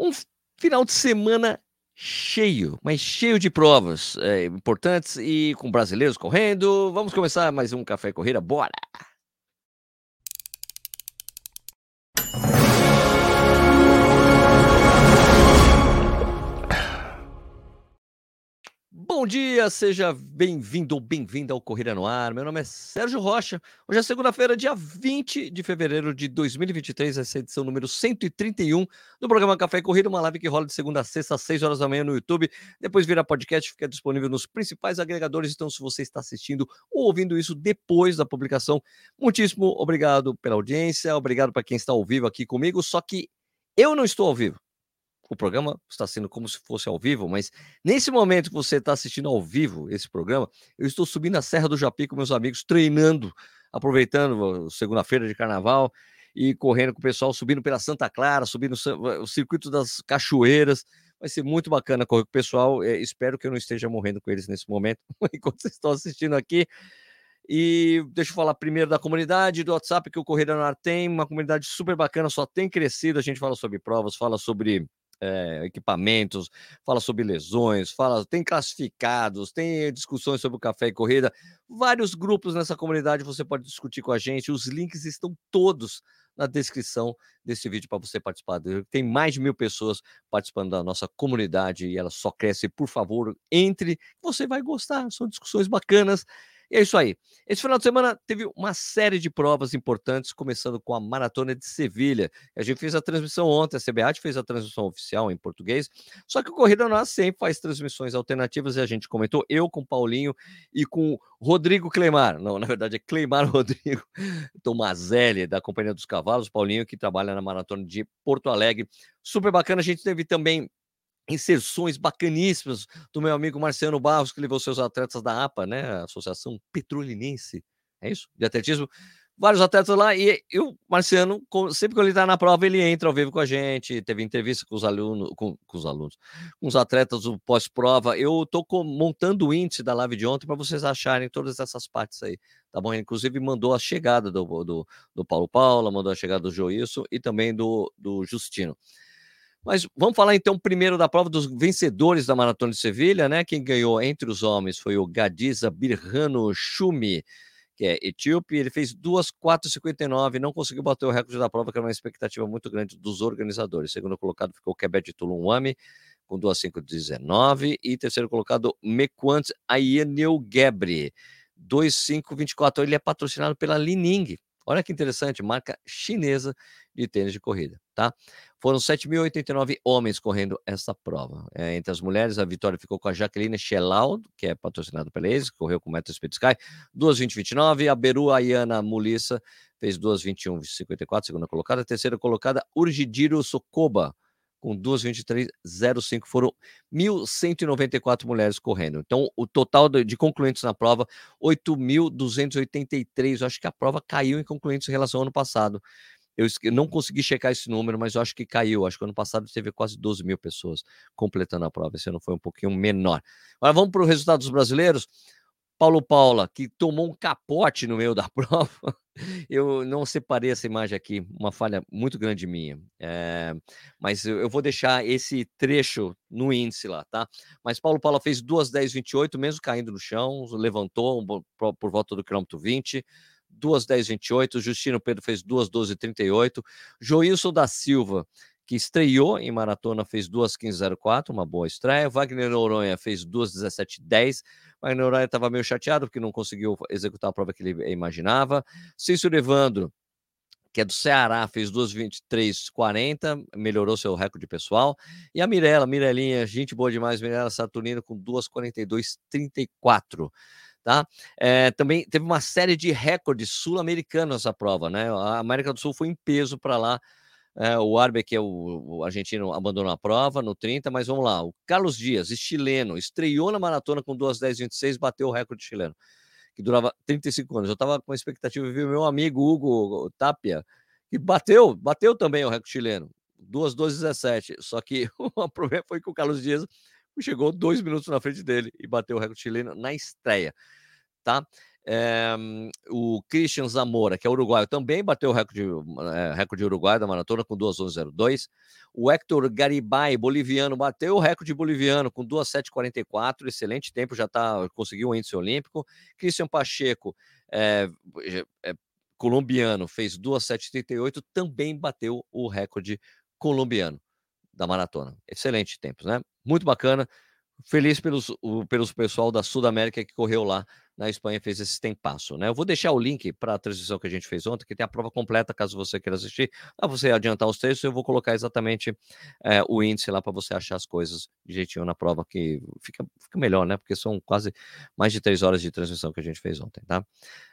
Um final de semana cheio, mas cheio de provas é, importantes e com brasileiros correndo. Vamos começar mais um Café Corrida, bora! Dia, seja bem-vindo ou bem-vinda ao Corrida no Ar. Meu nome é Sérgio Rocha. Hoje é segunda-feira, dia 20 de fevereiro de 2023, essa é a edição número 131 do programa Café e Corrida, uma live que rola de segunda a sexta às 6 horas da manhã no YouTube. Depois vira podcast, fica disponível nos principais agregadores. Então, se você está assistindo ou ouvindo isso depois da publicação, muitíssimo obrigado pela audiência, obrigado para quem está ao vivo aqui comigo. Só que eu não estou ao vivo o programa está sendo como se fosse ao vivo, mas nesse momento que você está assistindo ao vivo esse programa, eu estou subindo a Serra do Japi com meus amigos, treinando, aproveitando segunda-feira de carnaval e correndo com o pessoal, subindo pela Santa Clara, subindo o circuito das cachoeiras. Vai ser muito bacana correr com o pessoal. É, espero que eu não esteja morrendo com eles nesse momento, enquanto vocês estão assistindo aqui. E deixa eu falar primeiro da comunidade do WhatsApp que o no Ar tem, uma comunidade super bacana, só tem crescido. A gente fala sobre provas, fala sobre é, equipamentos, fala sobre lesões, fala, tem classificados, tem discussões sobre o café e corrida, vários grupos nessa comunidade você pode discutir com a gente. Os links estão todos na descrição desse vídeo para você participar. Tem mais de mil pessoas participando da nossa comunidade e ela só cresce. Por favor, entre, você vai gostar. São discussões bacanas e é isso aí. Esse final de semana teve uma série de provas importantes, começando com a Maratona de Sevilha. A gente fez a transmissão ontem, a CBAT fez a transmissão oficial em português, só que o Corrida Nós sempre faz transmissões alternativas e a gente comentou, eu com Paulinho e com Rodrigo Cleimar. Não, na verdade é Cleimar Rodrigo Tomazelli, da Companhia dos Cavalos, Paulinho, que trabalha na Maratona de Porto Alegre. Super bacana, a gente teve também inserções bacaníssimas do meu amigo Marciano Barros, que levou seus atletas da APA, né? Associação Petrolinense, é isso? De atletismo. Vários atletas lá, e eu, Marciano, sempre que ele está na prova, ele entra ao vivo com a gente. Teve entrevista com os alunos, com, com os alunos, com os atletas do pós-prova. Eu estou montando o índice da live de ontem para vocês acharem todas essas partes aí, tá bom? Inclusive, mandou a chegada do, do, do Paulo Paula, mandou a chegada do Joilson e também do, do Justino. Mas vamos falar então primeiro da prova dos vencedores da Maratona de Sevilha, né? Quem ganhou entre os homens foi o Gadiza Birhano Shumi, que é etíope. Ele fez 2,459, não conseguiu bater o recorde da prova, que era uma expectativa muito grande dos organizadores. Segundo colocado ficou o Quebec Tulumwami, com 2,519. E terceiro colocado, Mequant Ayeneu Gebre, 2,524. Ele é patrocinado pela Lining. Olha que interessante, marca chinesa de tênis de corrida, tá? Foram 7.089 homens correndo essa prova. É, entre as mulheres, a vitória ficou com a Jaqueline Schelau, que é patrocinada pela que correu com o Metro Speed Sky, 2.20.29. A Beru Ayana Mulissa fez 2.21.54, segunda colocada. A terceira colocada, Urgidiro Sokoba, com 2,23,05. Foram 1.194 mulheres correndo. Então, o total de concluintes na prova, 8.283. Eu acho que a prova caiu em concluintes em relação ao ano passado. Eu não consegui checar esse número, mas eu acho que caiu. Acho que ano passado teve quase 12 mil pessoas completando a prova. Esse ano foi um pouquinho menor. Agora vamos para o resultado dos brasileiros. Paulo Paula, que tomou um capote no meio da prova. Eu não separei essa imagem aqui, uma falha muito grande minha. É, mas eu vou deixar esse trecho no índice lá, tá? Mas Paulo Paula fez 2,10,28, mesmo caindo no chão, levantou por, por volta do quilômetro 20. 2,10,28. Justino Pedro fez 2,12,38. Joilson da Silva, que estreou em maratona, fez 2,15,04, uma boa estreia. Wagner Noronha fez 2,17,10. Wagner Noronha estava meio chateado porque não conseguiu executar a prova que ele imaginava. Cícero Evandro, que é do Ceará, fez 2,23,40, melhorou seu recorde pessoal. E a Mirella, Mirelinha, gente boa demais, Mirella Saturnino com 2,42,34 tá? É, também teve uma série de recordes sul-americanos essa prova, né? A América do Sul foi em peso para lá. É, o Arbe, que é o, o, argentino, abandonou a prova no 30, mas vamos lá. O Carlos Dias, chileno, estreou na maratona com 2,10,26, bateu o recorde chileno, que durava 35 anos. Eu estava com a expectativa de ver meu amigo Hugo Tapia, que bateu, bateu também o recorde chileno, 2,12,17. Só que o problema foi que o Carlos Dias chegou dois minutos na frente dele e bateu o recorde chileno na estreia tá? É, o Christian Zamora, que é uruguaio, também bateu o recorde, é, recorde uruguaio da maratona com 2:11:02. O Hector Garibay, boliviano, bateu o recorde boliviano com 2:7:44, excelente tempo, já tá, conseguiu o índice olímpico. Christian Pacheco, é, colombiano, fez 2:7:38, também bateu o recorde colombiano da maratona. Excelente tempo, né? Muito bacana. Feliz pelos, pelos pessoal da Sudamérica que correu lá na Espanha fez esse tempasso, né? Eu vou deixar o link para a transmissão que a gente fez ontem, que tem a prova completa, caso você queira assistir. Para você adiantar os textos, eu vou colocar exatamente é, o índice lá para você achar as coisas direitinho na prova, que fica, fica melhor, né? Porque são quase mais de três horas de transmissão que a gente fez ontem, tá?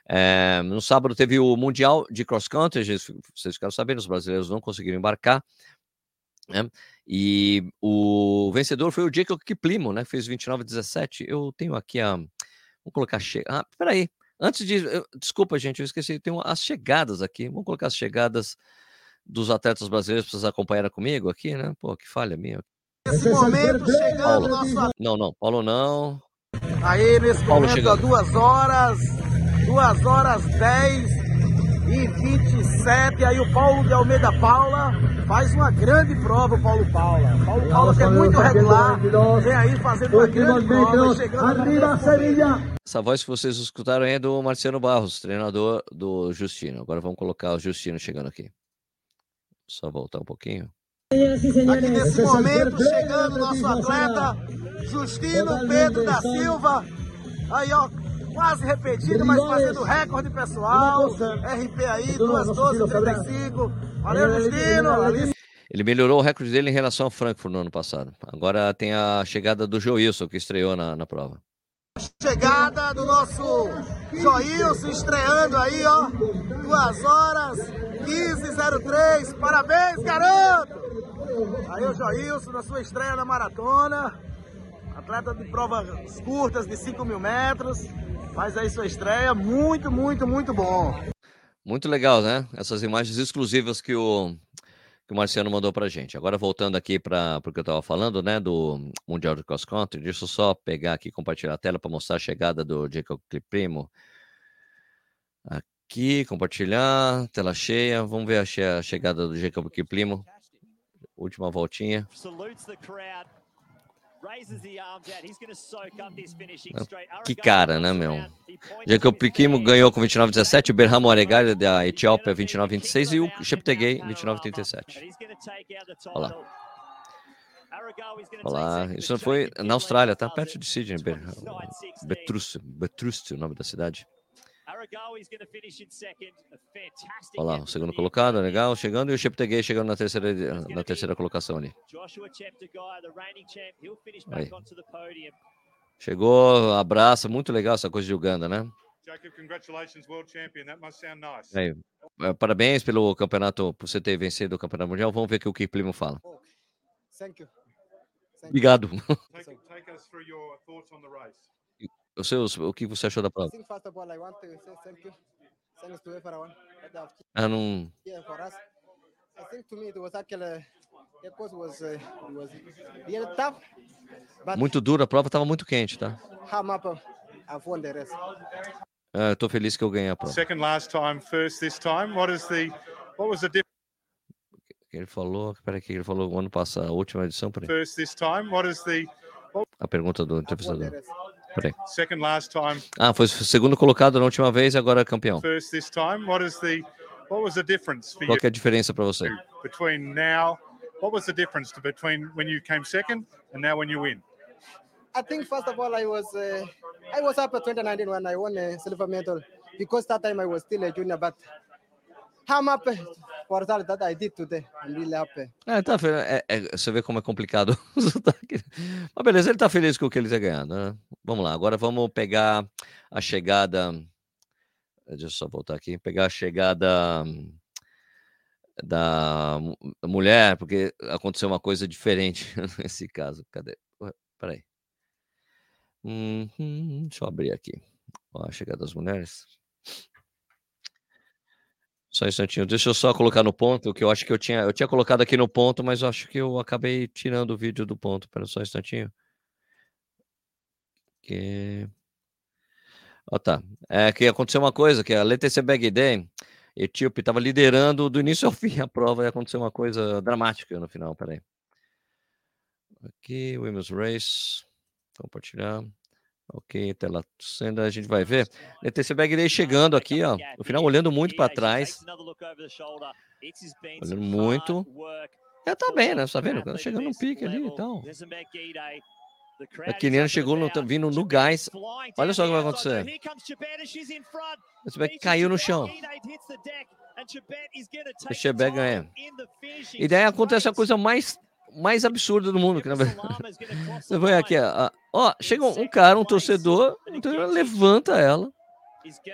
É, no sábado teve o Mundial de Cross Country, vocês ficaram sabendo, os brasileiros não conseguiram embarcar, né? E o vencedor foi o Jacob Kiplimo, né? Fez 29,17. Eu tenho aqui a. Vamos colocar. Che... Ah, peraí. Antes de. Desculpa, gente, eu esqueci. Tem as chegadas aqui. Vamos colocar as chegadas dos atletas brasileiros para vocês acompanharem comigo aqui, né? Pô, que falha minha. Nesse momento, chegando nosso. Não, não, Paulo não. Aí, nesse Paulo momento, chegando. duas horas. Duas horas dez e 27. Aí o Paulo de Almeida Paula faz uma grande prova, o Paulo Paula. Paulo Paula que é muito regular, vem aí fazendo uma grande prova, chegando Essa voz que vocês escutaram é do Marciano Barros, treinador do Justino. Agora vamos colocar o Justino chegando aqui. Só voltar um pouquinho. Aqui nesse momento, chegando nosso atleta Justino Pedro da Silva. Aí, ó, quase repetido, mas fazendo recorde pessoal. RP aí, 2,12,35. Valeu, Justino. Ele melhorou o recorde dele em relação ao Frankfurt no ano passado. Agora tem a chegada do Joilson, que estreou na, na prova. Chegada do nosso Joilson estreando aí, ó. 2 horas 15:03. Parabéns, garoto! Aí o Joilson na sua estreia na maratona. Atleta de provas curtas de 5 mil metros. Faz aí sua estreia, muito, muito, muito bom. Muito legal, né? Essas imagens exclusivas que o, que o Marciano mandou pra gente. Agora voltando aqui para o que eu estava falando, né, do Mundial de Cross Country, deixa eu só pegar aqui, compartilhar a tela para mostrar a chegada do Jacob Primo. Aqui, compartilhar, tela cheia. Vamos ver a, chegada do Jacob Primo. Última voltinha. Que cara, né, meu? Jacob Piquimo ganhou com 29,17, o Berhamo Aregali da Etiópia 29,26 e o Cheptegei 29,37. Olha lá. Olha lá. Isso foi na Austrália, tá perto de Sydney. Betrust, Betrust, o nome da cidade. Olha lá, o segundo colocado, legal, chegando, e o Cheptegei chegando na terceira, na terceira colocação ali. Aí. Chegou, abraça, muito legal essa coisa de Uganda, né? Aí, é, parabéns pelo campeonato, por você ter vencido o campeonato mundial. Vamos ver o que o Kiplimo fala. Obrigado. Seu, o que você achou da prova? Ah, não. Muito dura, a prova estava muito quente, tá? Ah, eu tô feliz que eu ganhei a prova. Second last time, first this time. What is the what was the difference? Ele falou, peraí, que ele falou o ano passado, a última edição, peraí. First this time, what is the A pergunta do entrevistador. Peraí. Second last time. Ah, foi segundo colocado na última vez, e agora é campeão. First this time. What is the what was the difference for Qual é a diferença para você? Between now, what was the difference between when you came second and now when you win? I think first of all I was uh, I was up at 2019 when I won a silver medal because that time I was still a junior, but I'm happy for that that I did today. I'm really happy. É, tá, é, é, você vê como é complicado Mas beleza, ele tá feliz com o que ele tá ganhando, né? Vamos lá, agora vamos pegar a chegada. Deixa eu só voltar aqui, pegar a chegada da mulher, porque aconteceu uma coisa diferente nesse caso. Cadê? Peraí. Hum, hum, deixa eu abrir aqui. Ó, a chegada das mulheres. Só um instantinho. Deixa eu só colocar no ponto, que eu acho que eu tinha, eu tinha colocado aqui no ponto, mas eu acho que eu acabei tirando o vídeo do ponto. Espera só um instantinho. Que... Ó, tá. É que aconteceu uma coisa, que a Letícia Bagday, etíope, estava liderando do início ao fim a prova e aconteceu uma coisa dramática no final, peraí. Aqui, Women's Race, compartilhar. Ok, tela sendo, a gente vai ver. Letícia Bagday chegando aqui, ó, no final olhando muito para trás. Olhando muito. Ela tá bem, né? Tá vendo? Chegando no pique ali e tal. A Keniana chegou no, vindo no gás. Olha só o que vai acontecer. Esse caiu no chão. Chebet ganha. E daí acontece a coisa mais, mais absurda do mundo. Que, na verdade... Vai aqui, ó. ó chega um cara, um torcedor, então levanta ela.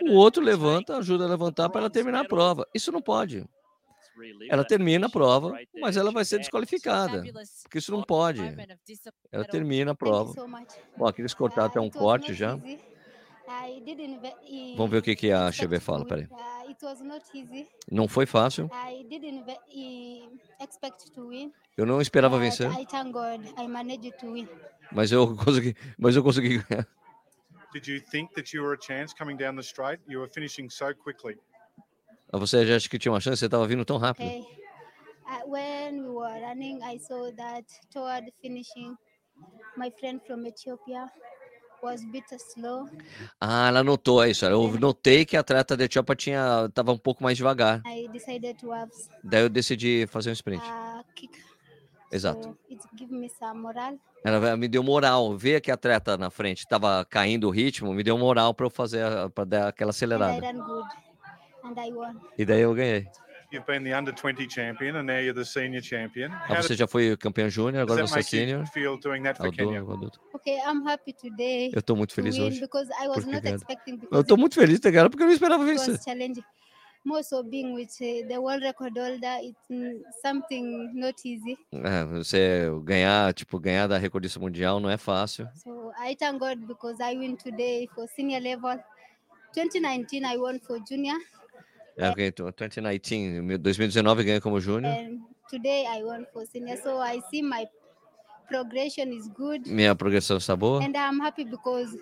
O outro levanta, ajuda a levantar para ela terminar a prova. Isso não pode. Ela termina a prova, mas ela vai ser desqualificada, porque isso não pode. Ela termina a prova. Bom, aqui eles cortaram até um corte já. Vamos ver o que, que a Chevy fala, peraí. Não foi fácil. Eu não esperava vencer. Mas eu consegui, mas eu consegui ganhar. Did you think that you were a chance coming down the straight? You were finishing so quickly. Você já acha que tinha uma chance? Você estava vindo tão rápido. Okay. Uh, when we were running, I saw that toward finishing, my friend from Ethiopia was a bit slow. Ah, ela notou isso. Eu notei que a atleta da Etiópia tinha estava um pouco mais devagar. I decided to have Daí eu decidi fazer um sprint. a kick. Exato. So me. Ela me deu moral. Ver que a atleta na frente estava caindo o ritmo, me deu moral para eu fazer para dar aquela acelerada. E daí eu ganhei. You've been the under 20 champion and now you're the senior champion. Ah, você já foi campeã júnior, agora você é sênior. feel doing that for Kenya? Okay, I'm happy today Eu estou muito to feliz hoje. because I was not expecting Eu because estou muito feliz de ter ganhado porque eu não esperava it vencer. was challenging. More so being with uh, the world record holder, it's mm, something not easy. É, você ganhar, tipo, ganhar da recordista mundial não é fácil. So I thank God because I win today for senior level. 2019 I won for junior To- 2019, em 2019 ganhei como júnior. and today I won for senior. So I see my progression is good Minha progressão está boa. and I'm happy because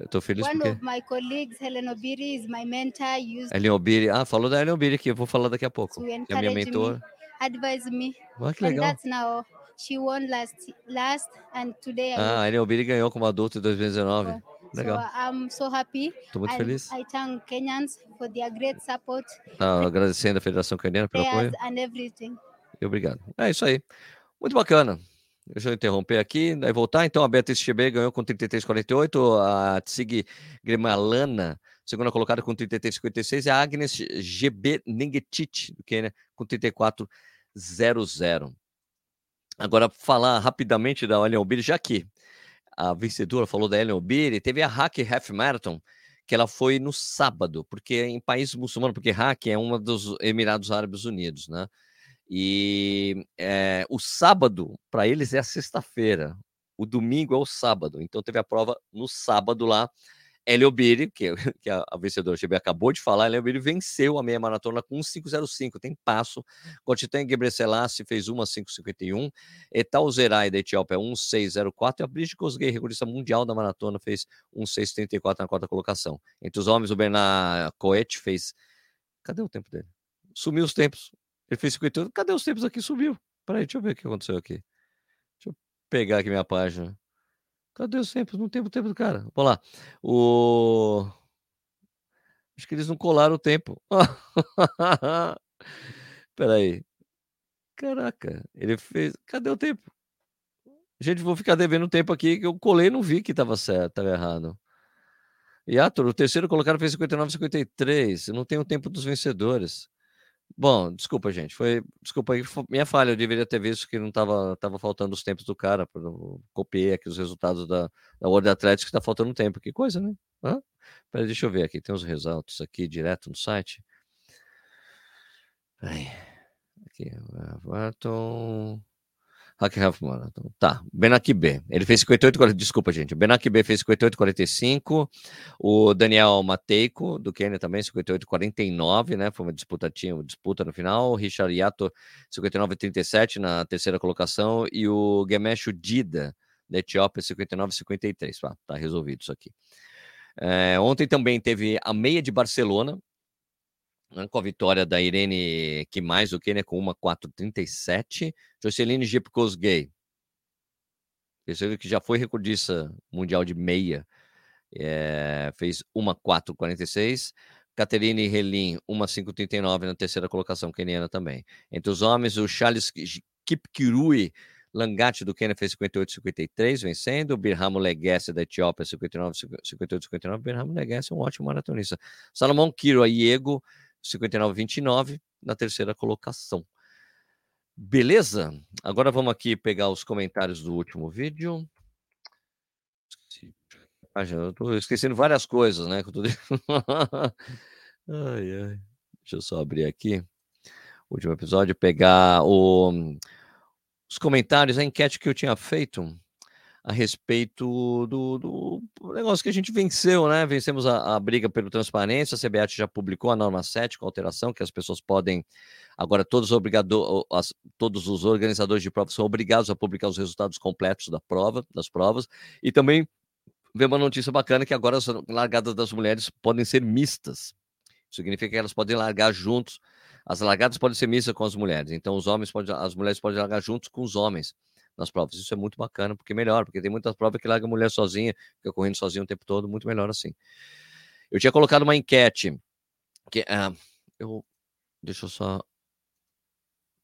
Eu tô feliz one porque of my colleagues, Helen Obiri, is my mentor, used Ellen Obiri, ah, falou da Ellen Obiri aqui, eu vou falar daqui a pouco. Que é minha encourage me, mentora. advise me. Olha que And legal. that's now she won last last and today. Ah, a Ellen Obiri ganhou como adulto em 2019. Legal, So I'm so happy. tô muito and feliz. I thank Kenyans for their great support, Tá agradecendo a Federação Caniana pelo apoio. and everything. E obrigado. É isso aí. Muito bacana. Deixa eu interromper aqui, daí voltar. Então, a Beatriz Chebe ganhou com 33,48. A Tsig Grimalana, segunda colocada com 33,56. E a Agnes GB Nengetit, do Quênia, com 34,00. Agora, falar rapidamente da Ellen Obiri, já que a vencedora falou da Ellen Obiri, teve a Hack Half Marathon, que ela foi no sábado, porque é em país muçulmano, porque Hack é uma dos Emirados Árabes Unidos, né? E eh, o sábado, para eles, é a sexta-feira. O domingo é o sábado. Então, teve a prova no sábado lá. Eliobiri, que, que a, a vencedora GB acabou de falar, Eliobiri venceu a meia maratona com 1,505. Tem passo. Gotiten Gebreselassie fez 1,551. Etal Zerai da Etiópia, 1,604. E a Brigitte Kosgei, recordista mundial da maratona, fez 1,634 na quarta colocação. Entre os homens, o Bernard Coet fez. Cadê o tempo dele? Sumiu os tempos. Ele fez 58. Cadê os tempos aqui? Subiu. Peraí, deixa eu ver o que aconteceu aqui. Deixa eu pegar aqui minha página. Cadê os tempos? Não tem o tempo do cara. Vamos lá. O... Acho que eles não colaram o tempo. Peraí. Caraca, ele fez. Cadê o tempo? Gente, vou ficar devendo tempo aqui que eu colei e não vi que estava certo, estava errado. E Ator, o terceiro colocado fez 59 53. Eu não tenho o tempo dos vencedores. Bom, desculpa, gente. Foi, desculpa aí, minha falha. Eu deveria ter visto que não estava tava faltando os tempos do cara. Eu copiei aqui os resultados da, da World Athletics, que está faltando tempo. Que coisa, né? Hã? Peraí, deixa eu ver aqui. Tem os resultados aqui direto no site. Aqui, Everton. Hack Marathon. Tá, Benak B. Ele fez 58, 40, desculpa, gente. O B fez 58, 45. O Daniel Mateico, do Quênia também, 58, 49, né? Foi uma disputa, tinha uma disputa no final. O Richard Yato, 59, 37 na terceira colocação. E o Gemesho Dida, da Etiópia, 59, 53. Ah, tá resolvido isso aqui. É, ontem também teve a meia de Barcelona, com a vitória da Irene, que mais do que, né, com uma 4,37. Joceline Gay, Percebeu que já foi recordista mundial de meia, é, fez uma 4,46. Caterine Relin, uma 5,39 na terceira colocação, keniana também. Entre os homens, o Charles Kipkirui Langate do Quênia fez 58,53, vencendo. O Birhamo Leguesse da Etiópia, 58,59. Birhamo Leguesse é um ótimo maratonista. Salomão Kiro Aiego, 59,29 na terceira colocação. Beleza? Agora vamos aqui pegar os comentários do último vídeo. eu tô esquecendo várias coisas, né? ai, ai. Deixa eu só abrir aqui último episódio, pegar o os comentários, a enquete que eu tinha feito a respeito do, do negócio que a gente venceu, né? Vencemos a, a, briga pelo transparência, a CBAT já publicou a norma 7 com alteração, que as pessoas podem, agora todos, obrigado, as, todos os organizadores de provas são obrigados a publicar os resultados completos da prova, das provas, e também vem uma notícia bacana que agora as largadas das mulheres podem ser mistas. Significa que elas podem largar juntos as largadas podem ser mistas com as mulheres, então os homens podem, as mulheres podem largar juntos com os homens nas provas. Isso é muito bacana, porque melhor, porque tem muitas provas que larga a mulher sozinha, fica correndo sozinha o tempo todo, muito melhor assim. Eu tinha colocado uma enquete que uh, eu deixa eu só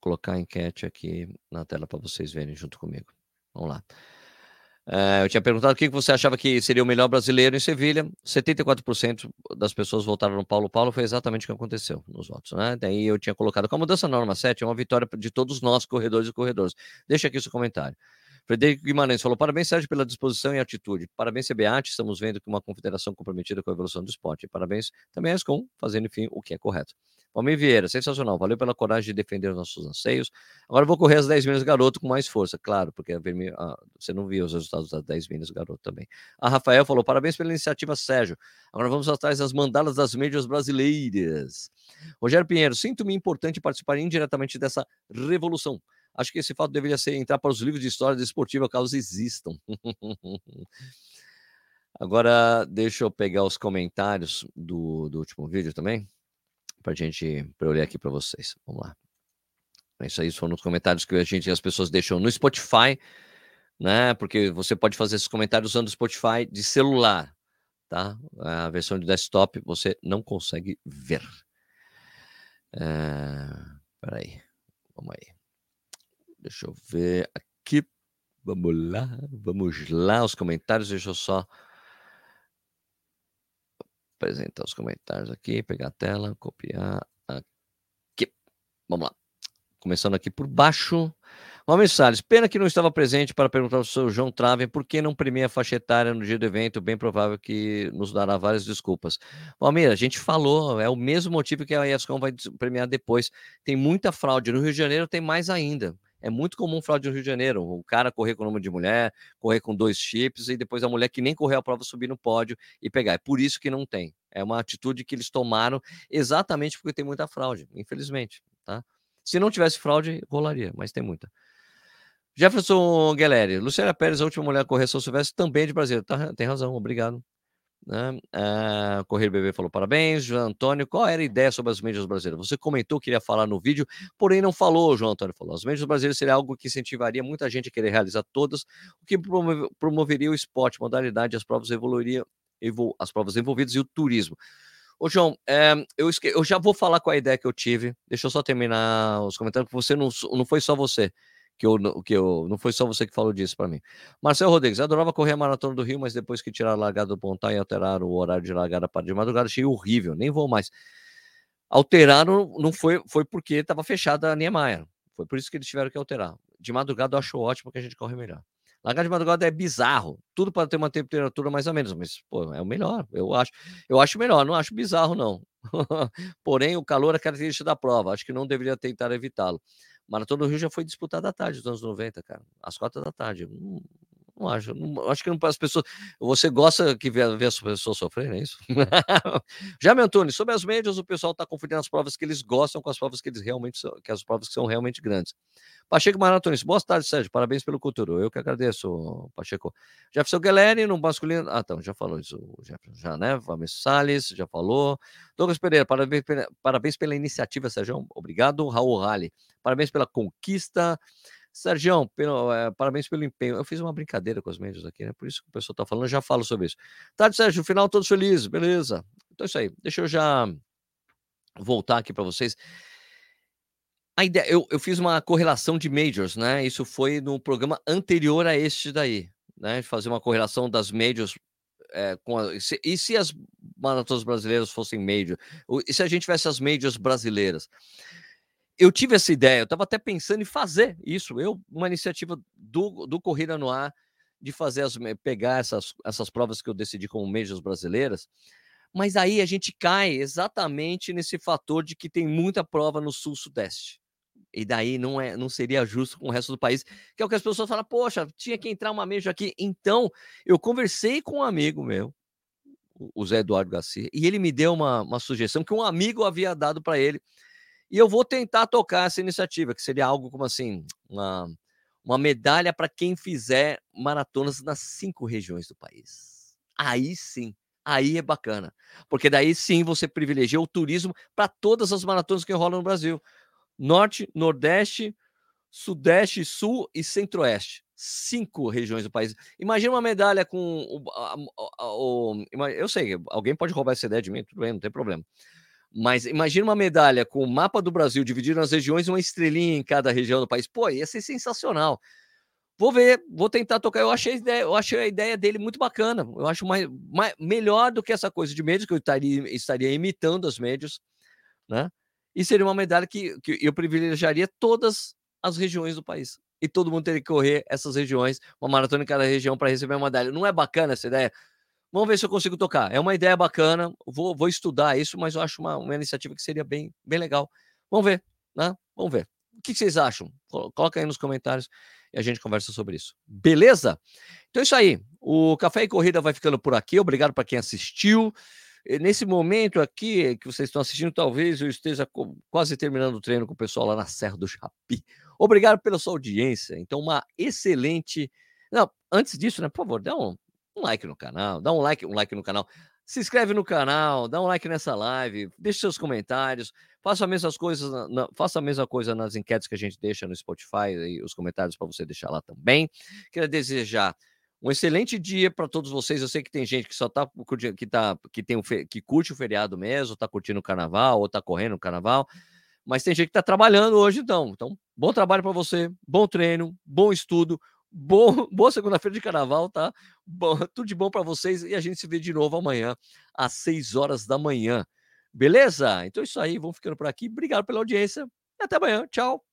colocar a enquete aqui na tela para vocês verem junto comigo. Vamos lá. Uh, eu tinha perguntado o que você achava que seria o melhor brasileiro em Sevilha. 74% das pessoas votaram no Paulo Paulo. Foi exatamente o que aconteceu nos votos. Né? Daí eu tinha colocado com a mudança norma 7, é uma vitória de todos nós, corredores e corredores. Deixa aqui o seu comentário. Frederico Guimarães falou: parabéns, Sérgio, pela disposição e atitude. Parabéns, CBAT. Estamos vendo que uma confederação comprometida com a evolução do esporte. Parabéns também a ESCOM, fazendo, enfim, o que é correto. Palmeiras Vieira, sensacional. Valeu pela coragem de defender os nossos anseios. Agora vou correr as 10 milhas garoto com mais força, claro, porque a você não viu os resultados das 10 milhas garoto também. A Rafael falou: parabéns pela iniciativa, Sérgio. Agora vamos atrás das mandalas das mídias brasileiras. Rogério Pinheiro, sinto-me importante participar indiretamente dessa revolução. Acho que esse fato deveria ser entrar para os livros de história desportiva, caso existam. Agora, deixa eu pegar os comentários do, do último vídeo também para gente, para eu ler aqui para vocês. Vamos lá. É isso aí foram os comentários que a gente, as pessoas deixam no Spotify, né? Porque você pode fazer esses comentários usando o Spotify de celular, tá? A versão de desktop você não consegue ver. É... Peraí, vamos aí. Deixa eu ver aqui. Vamos lá, vamos lá, os comentários. Deixa eu só apresentar os comentários aqui, pegar a tela, copiar aqui. Vamos lá. Começando aqui por baixo. Valmir Salles, pena que não estava presente para perguntar ao seu João Traven por que não premia a faixa etária no dia do evento, bem provável que nos dará várias desculpas. Valmir, a gente falou, é o mesmo motivo que a ESCOM vai premiar depois. Tem muita fraude, no Rio de Janeiro tem mais ainda. É muito comum fraude no Rio de Janeiro. O cara correr com o nome de mulher, correr com dois chips e depois a mulher que nem correu a prova subir no pódio e pegar. É por isso que não tem. É uma atitude que eles tomaram exatamente porque tem muita fraude, infelizmente, tá? Se não tivesse fraude, rolaria, mas tem muita. Jefferson Guilherme, Luciana Pérez, a última mulher a correr São Silvestre, também de Brasília. Tá, tem razão, obrigado. Né? Ah, Correio Bebê falou parabéns. João Antônio, qual era a ideia sobre as mídias brasileiras? Você comentou que iria falar no vídeo, porém não falou, João Antônio falou. As mídias brasileiras seria algo que incentivaria muita gente a querer realizar todas, o que promoveria o esporte, modalidade, as provas evoluiriam, evol as provas envolvidas e o turismo. Ô, João, é, eu, esque... eu já vou falar com a ideia que eu tive. Deixa eu só terminar os comentários, porque você não, não foi só você que eu, que eu não foi só você que falou disso para mim. Marcelo Rodrigues, adorava correr a maratona do Rio, mas depois que tiraram a largada do Pontal e alteraram o horário de largada para de madrugada, achei horrível, nem vou mais. Alteraram, não foi, foi porque estava fechada a Niemeyer. Foi por isso que eles tiveram que alterar. De madrugada eu acho ótimo que a gente corre melhor. Largar de madrugada é bizarro. Tudo para ter uma temperatura mais ou menos, mas pô, é o melhor. Eu acho, eu acho melhor, não acho bizarro não. Porém, o calor é característica da prova. Acho que não deveria tentar evitá-lo. Maratona do Rio já foi disputada à tarde, nos anos 90, cara. Às quatro da tarde. Não, Não acho. Não, acho que não as pessoas. Você gosta que ver as pessoas sofrerem, é isso? Já, meu Antônio, sobre as médias, o pessoal está confundindo as provas que eles gostam com as provas que eles realmente são, que as provas que são realmente grandes. Pacheco Maratonis, boa tarde, Sérgio. Parabéns pelo cultura. Eu que agradeço, Pacheco. Jefferson Guilherme, no masculino. Ah, então, já falou isso, Jefferson, já, né? Vamos Salles, já falou. Douglas Pereira, parabéns, parabéns pela iniciativa, Sérgio. Obrigado. Raul Rale, parabéns pela conquista. Sérgio, é, parabéns pelo empenho. Eu fiz uma brincadeira com os médios aqui, né? Por isso que o pessoal está falando, já falo sobre isso. Tarde, Sérgio, final todos felizes, beleza. Então é isso aí. Deixa eu já voltar aqui para vocês. A ideia, eu, eu fiz uma correlação de majors, né? Isso foi no programa anterior a este daí, né? Fazer uma correlação das majors é, com a, se, e se as maratonas brasileiras fossem major? E se a gente tivesse as majors brasileiras? Eu tive essa ideia, eu estava até pensando em fazer isso. Eu, uma iniciativa do, do Corrida no Ar, de fazer as, pegar essas, essas provas que eu decidi como majors brasileiras, mas aí a gente cai exatamente nesse fator de que tem muita prova no sul-sudeste. E daí não, é, não seria justo com o resto do país, que é o que as pessoas falam, poxa, tinha que entrar uma Major aqui. Então, eu conversei com um amigo meu, o Zé Eduardo Garcia, e ele me deu uma, uma sugestão que um amigo havia dado para ele. E eu vou tentar tocar essa iniciativa, que seria algo como assim, uma, uma medalha para quem fizer maratonas nas cinco regiões do país. Aí sim, aí é bacana. Porque daí sim você privilegia o turismo para todas as maratonas que rolam no Brasil. Norte, Nordeste, Sudeste, Sul e Centro-Oeste. Cinco regiões do país. Imagina uma medalha com. O, o, eu sei, alguém pode roubar essa ideia de mim, tudo bem, não tem problema. Mas imagina uma medalha com o mapa do Brasil dividido nas regiões uma estrelinha em cada região do país. Pô, ia ser sensacional. Vou ver, vou tentar tocar. Eu achei a ideia, eu achei a ideia dele muito bacana. Eu acho mais, mais melhor do que essa coisa de médios, que eu estaria, estaria imitando as médios, né? E seria uma medalha que, que eu privilegiaria todas as regiões do país. E todo mundo teria que correr essas regiões, uma maratona em cada região para receber uma medalha. Não é bacana essa ideia? Vamos ver se eu consigo tocar. É uma ideia bacana, vou, vou estudar isso, mas eu acho uma, uma iniciativa que seria bem, bem legal. Vamos ver, né? Vamos ver. O que vocês acham? Coloca aí nos comentários e a gente conversa sobre isso. Beleza? Então é isso aí. O Café e Corrida vai ficando por aqui. Obrigado para quem assistiu. Nesse momento aqui que vocês estão assistindo, talvez eu esteja quase terminando o treino com o pessoal lá na Serra do Chapi. Obrigado pela sua audiência. Então, uma excelente. Não, antes disso, né? Por favor, dá um, um like no canal, dá um like, um like no canal. Se inscreve no canal, dá um like nessa live, deixe seus comentários, faça a mesma coisa, na, faça a mesma coisa nas enquetes que a gente deixa no Spotify e os comentários para você deixar lá também. Quero desejar um excelente dia para todos vocês. Eu sei que tem gente que só tá que tá que tem um, que curte o feriado mesmo, tá curtindo o carnaval ou tá correndo o carnaval, mas tem gente que tá trabalhando hoje então. Então, bom trabalho para você, bom treino, bom estudo, bom, boa segunda-feira de carnaval, tá? Bom, tudo de bom para vocês e a gente se vê de novo amanhã às 6 horas da manhã. Beleza? Então é isso aí, vamos ficando por aqui. Obrigado pela audiência. Até amanhã. Tchau.